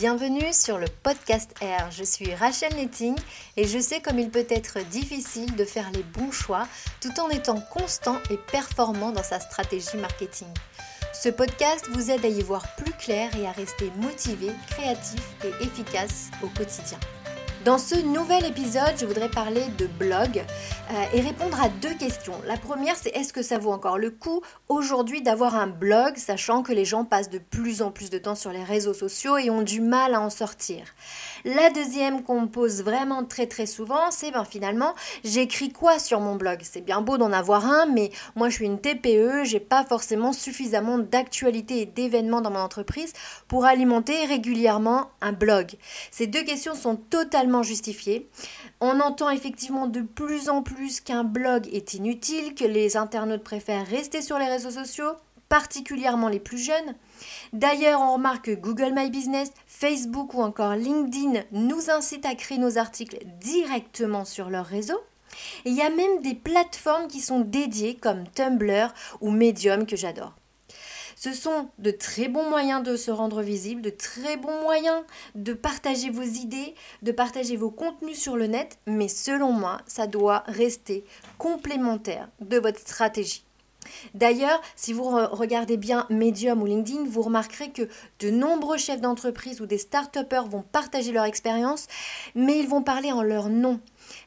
Bienvenue sur le podcast R. Je suis Rachel Netting et je sais comme il peut être difficile de faire les bons choix tout en étant constant et performant dans sa stratégie marketing. Ce podcast vous aide à y voir plus clair et à rester motivé, créatif et efficace au quotidien. Dans ce nouvel épisode, je voudrais parler de blog euh, et répondre à deux questions. La première, c'est est-ce que ça vaut encore le coup aujourd'hui d'avoir un blog, sachant que les gens passent de plus en plus de temps sur les réseaux sociaux et ont du mal à en sortir? La deuxième qu'on me pose vraiment très très souvent, c'est ben finalement, j'écris quoi sur mon blog? C'est bien beau d'en avoir un, mais moi je suis une TPE, j'ai pas forcément suffisamment d'actualités et d'événements dans mon entreprise pour alimenter régulièrement un blog. Ces deux questions sont totalement justifié. On entend effectivement de plus en plus qu'un blog est inutile, que les internautes préfèrent rester sur les réseaux sociaux, particulièrement les plus jeunes. D'ailleurs, on remarque que Google My Business, Facebook ou encore LinkedIn nous incitent à créer nos articles directement sur leur réseau. Il y a même des plateformes qui sont dédiées comme Tumblr ou Medium que j'adore. Ce sont de très bons moyens de se rendre visible, de très bons moyens de partager vos idées, de partager vos contenus sur le net, mais selon moi, ça doit rester complémentaire de votre stratégie. D'ailleurs, si vous regardez bien Medium ou LinkedIn, vous remarquerez que de nombreux chefs d'entreprise ou des start-upers vont partager leur expérience, mais ils vont parler en leur nom.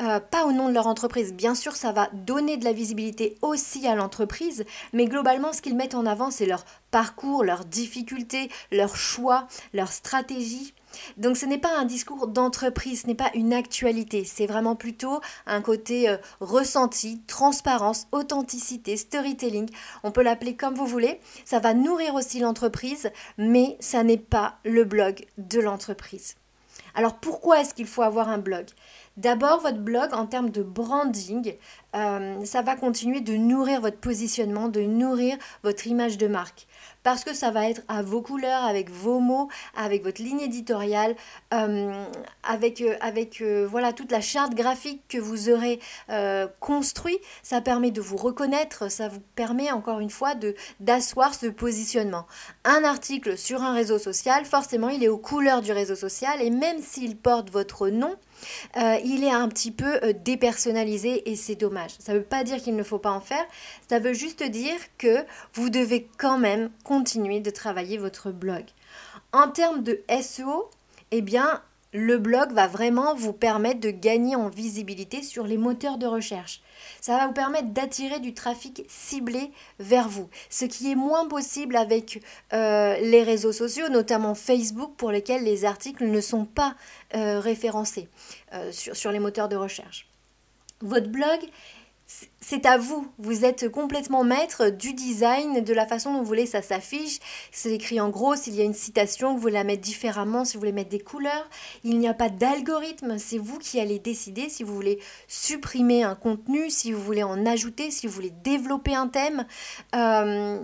Euh, pas au nom de leur entreprise. Bien sûr, ça va donner de la visibilité aussi à l'entreprise, mais globalement, ce qu'ils mettent en avant, c'est leur parcours, leurs difficultés, leurs choix, leur stratégie. Donc ce n'est pas un discours d'entreprise, ce n'est pas une actualité, c'est vraiment plutôt un côté euh, ressenti, transparence, authenticité, storytelling, on peut l'appeler comme vous voulez. Ça va nourrir aussi l'entreprise, mais ça n'est pas le blog de l'entreprise. Alors pourquoi est-ce qu'il faut avoir un blog? D'abord, votre blog en termes de branding, euh, ça va continuer de nourrir votre positionnement, de nourrir votre image de marque. Parce que ça va être à vos couleurs, avec vos mots, avec votre ligne éditoriale, euh, avec, euh, voilà, toute la charte graphique que vous aurez construit. Ça permet de vous reconnaître, ça vous permet encore une fois d'asseoir ce positionnement. Un article sur un réseau social, forcément, il est aux couleurs du réseau social et même s'il porte votre nom, euh, il est un petit peu euh, dépersonnalisé et c'est dommage. Ça ne veut pas dire qu'il ne faut pas en faire, ça veut juste dire que vous devez quand même continuer de travailler votre blog. En termes de SEO, eh bien, le blog va vraiment vous permettre de gagner en visibilité sur les moteurs de recherche. Ça va vous permettre d'attirer du trafic ciblé vers vous, ce qui est moins possible avec euh, les réseaux sociaux, notamment Facebook, pour lesquels les articles ne sont pas euh, référencés euh, sur, sur les moteurs de recherche. Votre blog c'est à vous. Vous êtes complètement maître du design, de la façon dont vous voulez ça s'affiche. C'est écrit en gros, s'il y a une citation, vous voulez la mettre différemment, si vous voulez mettre des couleurs. Il n'y a pas d'algorithme, c'est vous qui allez décider si vous voulez supprimer un contenu, si vous voulez en ajouter, si vous voulez développer un thème. Euh,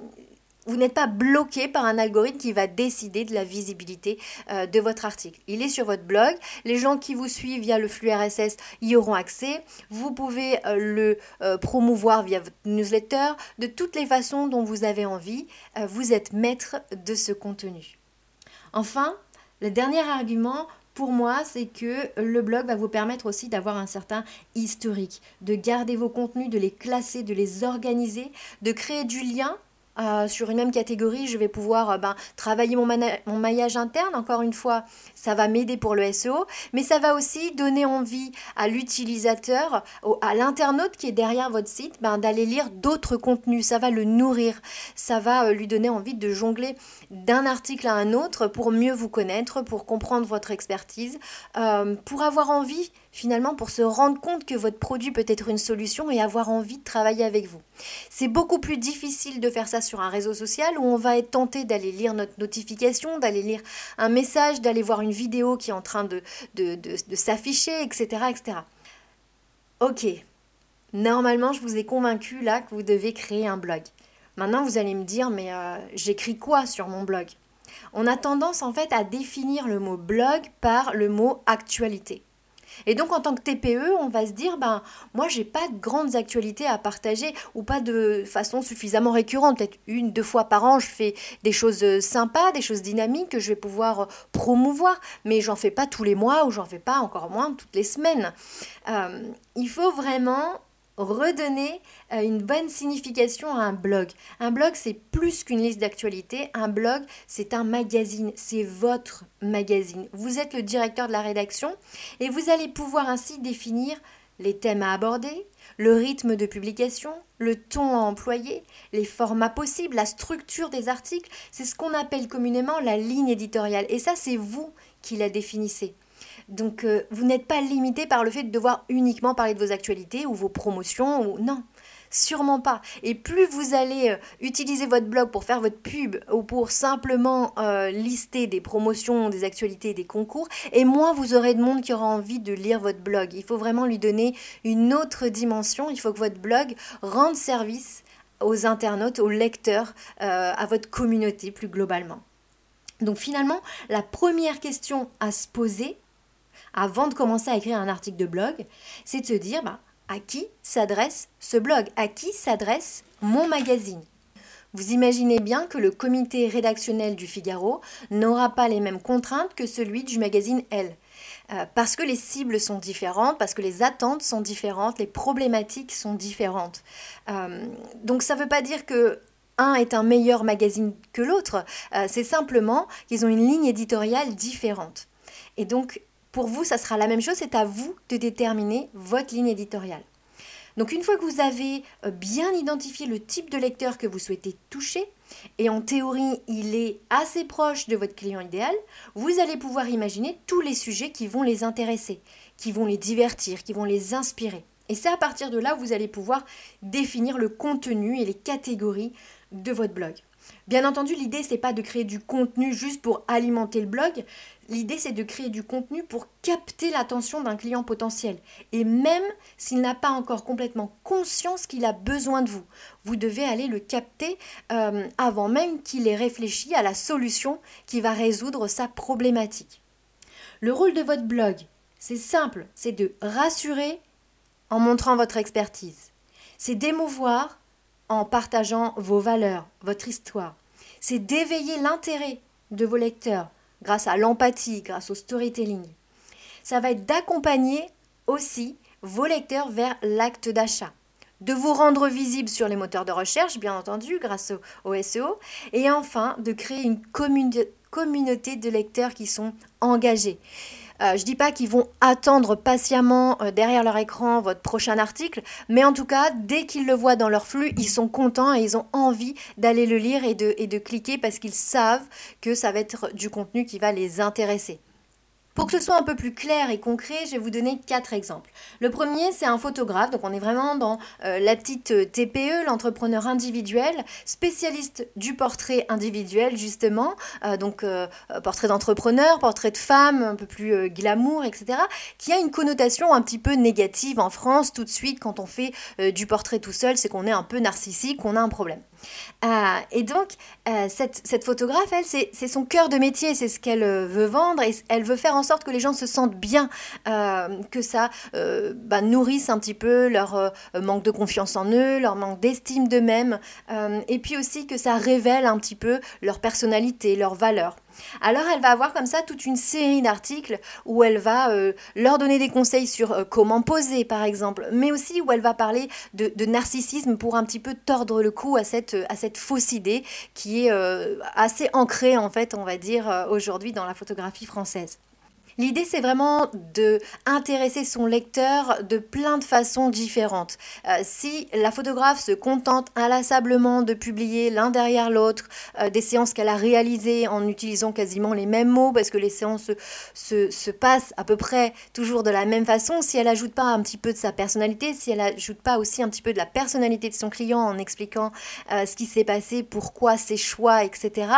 vous n'êtes pas bloqué par un algorithme qui va décider de la visibilité euh, de votre article. Il est sur votre blog. Les gens qui vous suivent via le flux RSS y auront accès. Vous pouvez euh, le euh, promouvoir via votre newsletter. De toutes les façons dont vous avez envie, vous êtes maître de ce contenu. Enfin, le dernier argument pour moi, c'est que le blog va vous permettre aussi d'avoir un certain historique, de garder vos contenus, de les classer, de les organiser, de créer du lien euh, sur une même catégorie, je vais pouvoir euh, ben, travailler mon, mon, maillage interne. Encore une fois, ça va m'aider pour le SEO, mais ça va aussi donner envie à l'utilisateur, à l'internaute qui est derrière votre site, ben, d'aller lire d'autres contenus. Ça va le nourrir, ça va euh, lui donner envie de jongler d'un article à un autre pour mieux vous connaître, pour comprendre votre expertise, pour avoir envie finalement pour se rendre compte que votre produit peut être une solution et avoir envie de travailler avec vous. C'est beaucoup plus difficile de faire ça sur un réseau social où on va être tenté d'aller lire notre notification, d'aller lire un message, d'aller voir une vidéo qui est en train de, de, de, s'afficher, etc., etc. Ok, normalement je vous ai convaincu là que vous devez créer un blog. Maintenant vous allez me dire mais euh, j'écris quoi sur mon blog? On a tendance en fait à définir le mot blog par le mot actualité. Et donc en tant que TPE, on va se dire, ben moi j'ai pas de grandes actualités à partager ou pas de façon suffisamment récurrente. Peut-être une, deux fois par an, je fais des choses euh, sympas, des choses dynamiques que je vais pouvoir euh, promouvoir, mais j'en fais pas tous les mois ou j'en fais pas encore moins toutes les semaines. Euh, il faut vraiment redonner euh, une bonne signification à un blog. Un blog, c'est plus qu'une liste d'actualités. Un blog, c'est un magazine. C'est votre magazine. Vous êtes le directeur de la rédaction et vous allez pouvoir ainsi définir les thèmes à aborder, le rythme de publication, le ton à employer, les formats possibles, la structure des articles. C'est ce qu'on appelle communément la ligne éditoriale. Et ça, c'est vous qui la définissez. Donc euh, vous n'êtes pas limité par le fait de devoir uniquement parler de vos actualités ou vos promotions ou non. Sûrement pas. Et plus vous allez euh, utiliser votre blog pour faire votre pub ou pour simplement euh, lister des promotions, des actualités, des concours, et moins vous aurez de monde qui aura envie de lire votre blog. Il faut vraiment lui donner une autre dimension. Il faut que votre blog rende service aux internautes, aux lecteurs, à votre communauté plus globalement. Donc finalement, la première question à se poser, avant de commencer à écrire un article de blog, c'est de se dire bah, à qui s'adresse ce blog, à qui s'adresse mon magazine? Vous imaginez bien que le comité rédactionnel du Figaro n'aura pas les mêmes contraintes que celui du magazine Elle. Euh, parce que les cibles sont différentes, parce que les attentes sont différentes, les problématiques sont différentes. Euh, donc ça ne veut pas dire que un est un meilleur magazine que l'autre, euh, c'est simplement qu'ils ont une ligne éditoriale différente. Et donc pour vous, ça sera la même chose, c'est à vous de déterminer votre ligne éditoriale. Donc une fois que vous avez euh, bien identifié le type de lecteur que vous souhaitez toucher, et en théorie il est assez proche de votre client idéal, vous allez pouvoir imaginer tous les sujets qui vont les intéresser, qui vont les divertir, qui vont les inspirer. Et c'est à partir de là où vous allez pouvoir définir le contenu et les catégories de votre blog. Bien entendu, l'idée c'est pas de créer du contenu juste pour alimenter le blog. L'idée c'est de créer du contenu pour capter l'attention d'un client potentiel. Et même s'il n'a pas encore complètement conscience qu'il a besoin de vous, vous devez aller le capter euh, avant même qu'il ait réfléchi à la solution qui va résoudre sa problématique. Le rôle de votre blog, c'est simple, c'est de rassurer en montrant votre expertise. C'est d'émouvoir en partageant vos valeurs, votre histoire. C'est d'éveiller l'intérêt de vos lecteurs grâce à l'empathie, grâce au storytelling. Ça va être d'accompagner aussi vos lecteurs vers l'acte d'achat, de vous rendre visible sur les moteurs de recherche, bien entendu, grâce au, SEO, et enfin de créer une communauté de lecteurs qui sont engagés. Euh, je dis pas qu'ils vont attendre patiemment euh, derrière leur écran votre prochain article, mais en tout cas, dès qu'ils le voient dans leur flux, ils sont contents et ils ont envie d'aller le lire et de, et de cliquer parce qu'ils savent que ça va être du contenu qui va les intéresser. Pour que ce soit un peu plus clair et concret, je vais vous donner quatre exemples. Le premier, c'est un photographe, donc on est vraiment dans euh, la petite euh, TPE, l'entrepreneur individuel, spécialiste du portrait individuel justement, euh, donc portrait d'entrepreneur, portrait de femme, un peu plus glamour, etc., qui a une connotation un petit peu négative en France tout de suite quand on fait du portrait tout seul, c'est qu'on est un peu narcissique, qu'on a un problème. Euh, et donc, euh, cette, photographe, elle, c'est son cœur de métier, c'est ce qu'elle euh, veut vendre et elle veut faire en sorte que les gens se sentent bien, que ça bah, nourrisse un petit peu leur manque de confiance en eux, leur manque d'estime d'eux-mêmes, et puis aussi que ça révèle un petit peu leur personnalité, leurs valeurs. Alors elle va avoir comme ça toute une série d'articles où elle va euh, leur donner des conseils sur euh, comment poser par exemple, mais aussi où elle va parler de, narcissisme pour un petit peu tordre le cou à cette, à cette fausse idée qui est euh, assez ancrée en fait on va dire aujourd'hui dans la photographie française. L'idée, c'est vraiment de intéresser son lecteur de plein de façons différentes. Euh, si la photographe se contente inlassablement de publier l'un derrière l'autre euh, des séances qu'elle a réalisées en utilisant quasiment les mêmes mots, parce que les séances se, se, passent à peu près toujours de la même façon, si elle ajoute pas un petit peu de sa personnalité, si elle ajoute pas aussi un petit peu de la personnalité de son client en expliquant euh, ce qui s'est passé, pourquoi ses choix, etc.,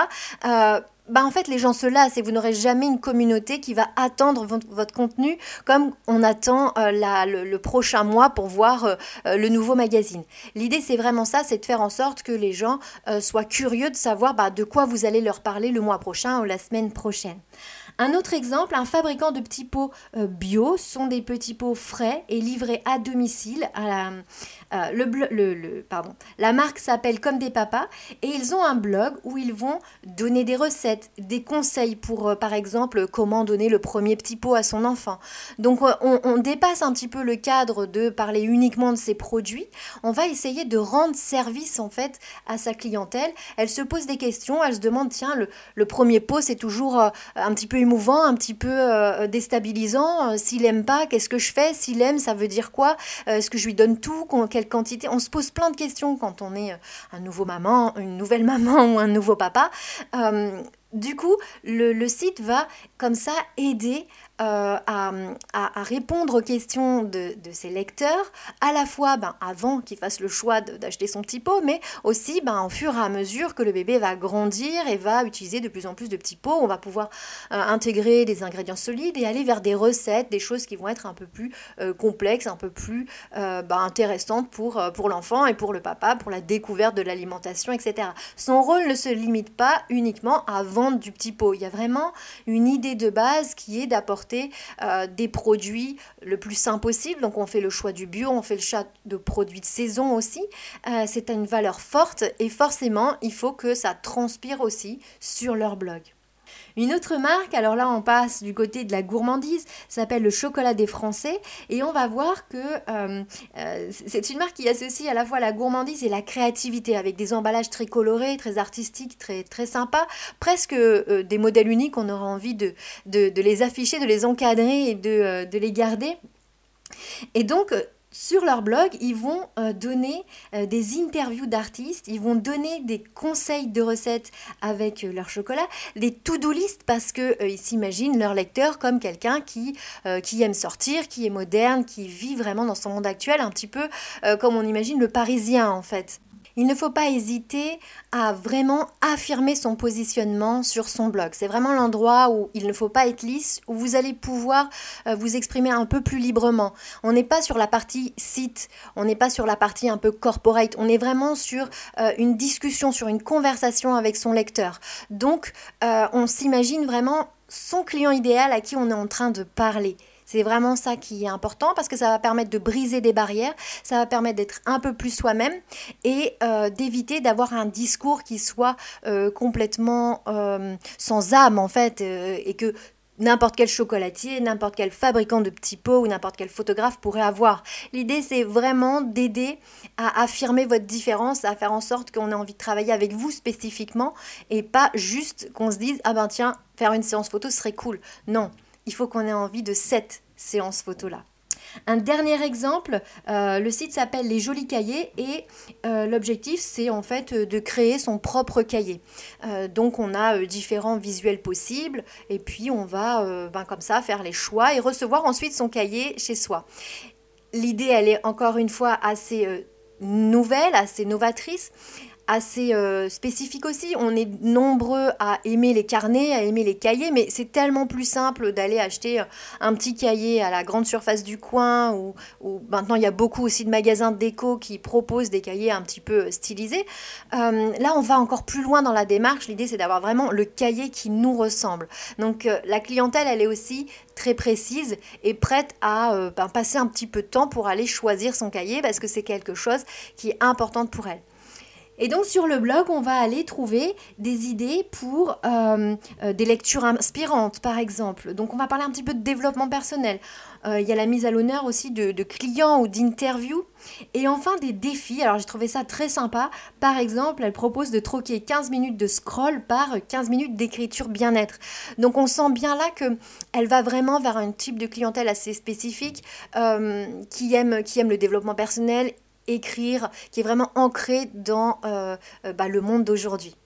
bah en fait les gens se lassent et vous n'aurez jamais une communauté qui va attendre votre contenu comme on attend euh, le, prochain mois pour voir euh, euh, le nouveau magazine. L'idée c'est vraiment ça, c'est de faire en sorte que les gens soient curieux de savoir bah, de quoi vous allez leur parler le mois prochain ou la semaine prochaine. Un autre exemple, un fabricant de petits pots bio sont des petits pots frais et livrés à domicile à la, euh, le, pardon. La marque s'appelle Comme des papas et ils ont un blog où ils vont donner des recettes, des conseils pour, euh, par exemple, comment donner le premier petit pot à son enfant. Donc euh, on, dépasse un petit peu le cadre de parler uniquement de ses produits. On va essayer de rendre service en fait à sa clientèle. Elle se pose des questions, elle se demande tiens le, premier pot c'est toujours un petit peu émouvant, un petit peu déstabilisant. S'il aime pas, qu'est-ce que je fais? S'il aime, ça veut dire quoi? Est-ce que je lui donne tout? Quantité On se pose plein de questions quand on est euh, un nouveau maman, une nouvelle maman ou un nouveau papa. Euh, du coup, le, site va comme ça aider euh, à, répondre aux questions de, ses lecteurs, à la fois ben, avant qu'il fasse le choix d'acheter son petit pot, mais aussi ben, au fur et à mesure que le bébé va grandir et va utiliser de plus en plus de petits pots, on va pouvoir euh, intégrer des ingrédients solides et aller vers des recettes, des choses qui vont être un peu plus euh, complexes, un peu plus ben, intéressantes pour, pour l'enfant et pour le papa, pour la découverte de l'alimentation, etc. Son rôle ne se limite pas uniquement à vendre du petit pot. Il y a vraiment une idée de base qui est d'apporter euh, des produits le plus sain possible. Donc on fait le choix du bio, on fait le choix de produits de saison aussi. Euh, c'est une valeur forte et forcément il faut que ça transpire aussi sur leur blog. Une autre marque, alors là on passe du côté de la gourmandise, s'appelle le chocolat des Français et on va voir que euh, euh, c'est une marque qui associe à la fois la gourmandise et la créativité avec des emballages très colorés, très artistiques, très, très sympas, presque euh, des modèles uniques, on aura envie de, de, les afficher, de les encadrer et de, de les garder. Et donc, sur leur blog, ils vont euh, donner euh, des interviews d'artistes, ils vont donner des conseils de recettes avec euh, leur chocolat, des to-do list parce qu'ils s'imaginent leur lecteur comme quelqu'un qui, qui aime sortir, qui est moderne, qui vit vraiment dans son monde actuel, un petit peu comme on imagine le parisien en fait. Il ne faut pas hésiter à vraiment affirmer son positionnement sur son blog. C'est vraiment l'endroit où il ne faut pas être lisse, où vous allez pouvoir euh, vous exprimer un peu plus librement. On n'est pas sur la partie site, on n'est pas sur la partie un peu corporate, on est vraiment sur euh, une discussion, sur une conversation avec son lecteur. Donc, euh, on s'imagine vraiment son client idéal à qui on est en train de parler. C'est vraiment ça qui est important parce que ça va permettre de briser des barrières, ça va permettre d'être un peu plus soi-même et euh, d'éviter d'avoir un discours qui soit euh, complètement euh, sans âme en fait et que n'importe quel chocolatier, n'importe quel fabricant de petits pots ou n'importe quel photographe pourrait avoir. L'idée, c'est vraiment d'aider à affirmer votre différence, à faire en sorte qu'on ait envie de travailler avec vous spécifiquement et pas juste qu'on se dise, ah ben tiens, faire une séance photo serait cool. Non, il faut qu'on ait envie de cette séance photo-là. Un dernier exemple, euh, le site s'appelle Les Jolis Cahiers et euh, l'objectif c'est en fait de créer son propre cahier. Euh, donc on a différents visuels possibles et puis on va ben, comme ça faire les choix et recevoir ensuite son cahier chez soi. L'idée elle est encore une fois assez nouvelle, assez novatrice assez euh, spécifique aussi. On est nombreux à aimer les carnets, à aimer les cahiers, mais c'est tellement plus simple d'aller acheter euh, un petit cahier à la grande surface du coin ou, maintenant il y a beaucoup aussi de magasins déco qui proposent des cahiers un petit peu stylisés. Euh, là, on va encore plus loin dans la démarche. L'idée, c'est d'avoir vraiment le cahier qui nous ressemble. Donc la clientèle, elle est aussi très précise et prête à ben, passer un petit peu de temps pour aller choisir son cahier parce que c'est quelque chose qui est important pour elle. Et donc sur le blog, on va aller trouver des idées pour euh, euh, des lectures inspirantes, par exemple. Donc on va parler un petit peu de développement personnel. Euh, il y a la mise à l'honneur aussi de, clients ou d'interviews. Et enfin des défis. Alors j'ai trouvé ça très sympa. Par exemple, elle propose de troquer 15 minutes de scroll par 15 minutes d'écriture bien-être. Donc on sent bien là que elle va vraiment vers un type de clientèle assez spécifique qui, aime, qui aime le développement personnel écrire, qui est vraiment ancré dans euh, euh, bah, le monde d'aujourd'hui.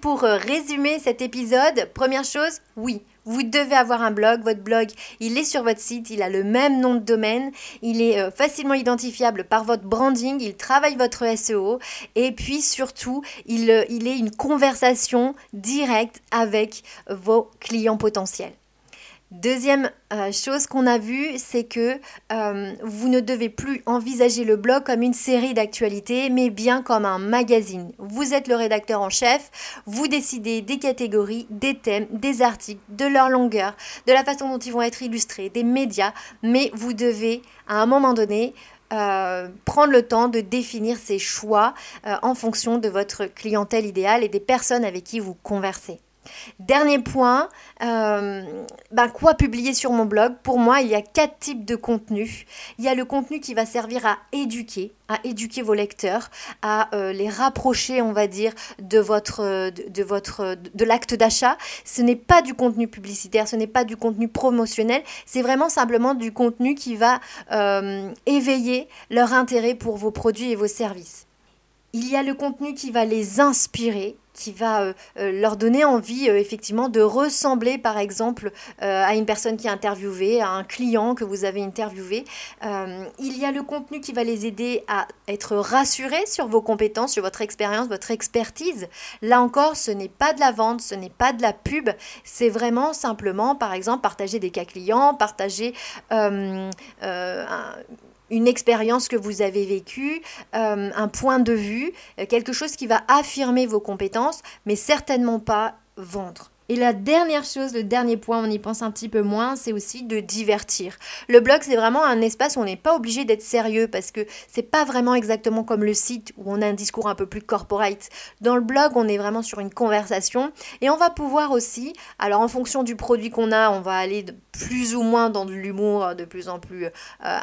Pour euh, résumer cet épisode, première chose, oui, vous devez avoir un blog. Votre blog, il est sur votre site, il a le même nom de domaine, il est facilement identifiable par votre branding, il travaille votre SEO et puis surtout, il, il est une conversation directe avec vos clients potentiels. Deuxième euh, chose qu'on a vue, c'est que euh, vous ne devez plus envisager le blog comme une série d'actualités, mais bien comme un magazine. Vous êtes le rédacteur en chef, vous décidez des catégories, des thèmes, des articles, de leur longueur, de la façon dont ils vont être illustrés, des médias, mais vous devez, à un moment donné, euh, prendre le temps de définir ces choix en fonction de votre clientèle idéale et des personnes avec qui vous conversez. Dernier point, euh, ben, quoi publier sur mon blog? Pour moi, il y a quatre types de contenus. Il y a le contenu qui va servir à éduquer, à éduquer vos lecteurs, à euh, les rapprocher, on va dire, de votre, de, votre, de l'acte d'achat. Ce n'est pas du contenu publicitaire, ce n'est pas du contenu promotionnel, c'est vraiment simplement du contenu qui va euh, éveiller leur intérêt pour vos produits et vos services. Il y a le contenu qui va les inspirer, qui va euh, euh, leur donner envie euh, effectivement de ressembler par exemple à une personne qui est interviewée, à un client que vous avez interviewé. il y a le contenu qui va les aider à être rassurés sur vos compétences, sur votre expérience, votre expertise. Là encore, ce n'est pas de la vente, ce n'est pas de la pub, c'est vraiment simplement par exemple partager des cas clients, partager une expérience que vous avez vécue, euh, un point de vue, euh, quelque chose qui va affirmer vos compétences, mais certainement pas vendre. Et la dernière chose, le dernier point, on y pense un petit peu moins, c'est aussi de divertir. Le blog, c'est vraiment un espace où on n'est pas obligé d'être sérieux parce que c'est pas vraiment exactement comme le site où on a un discours un peu plus corporate. Dans le blog, on est vraiment sur une conversation et on va pouvoir aussi, alors en fonction du produit qu'on a, on va aller plus ou moins dans de l'humour de plus en plus euh,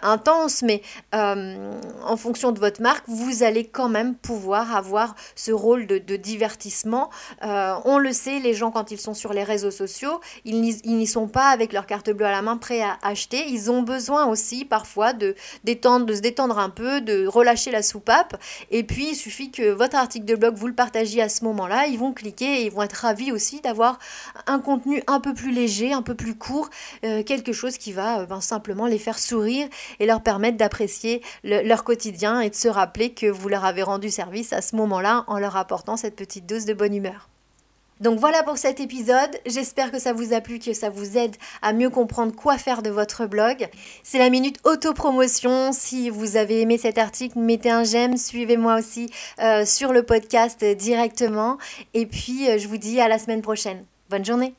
intense, mais euh, en fonction de votre marque, vous allez quand même pouvoir avoir ce rôle de, divertissement. Euh, on le sait, les gens quand ils sont sur les réseaux sociaux, ils n'y sont pas avec leur carte bleue à la main prêts à acheter. Ils ont besoin aussi parfois de, détendre, de se détendre un peu, de relâcher la soupape. Et puis il suffit que votre article de blog, vous le partagiez à ce moment-là, ils vont cliquer et ils vont être ravis aussi d'avoir un contenu un peu plus léger, un peu plus court euh, quelque chose qui va euh, ben, simplement les faire sourire et leur permettre d'apprécier leur quotidien et de se rappeler que vous leur avez rendu service à ce moment-là en leur apportant cette petite dose de bonne humeur. Donc voilà pour cet épisode. J'espère que ça vous a plu, que ça vous aide à mieux comprendre quoi faire de votre blog. C'est la minute autopromotion. Si vous avez aimé cet article, mettez un j'aime, suivez-moi aussi euh, sur le podcast directement. Et puis, je vous dis à la semaine prochaine. Bonne journée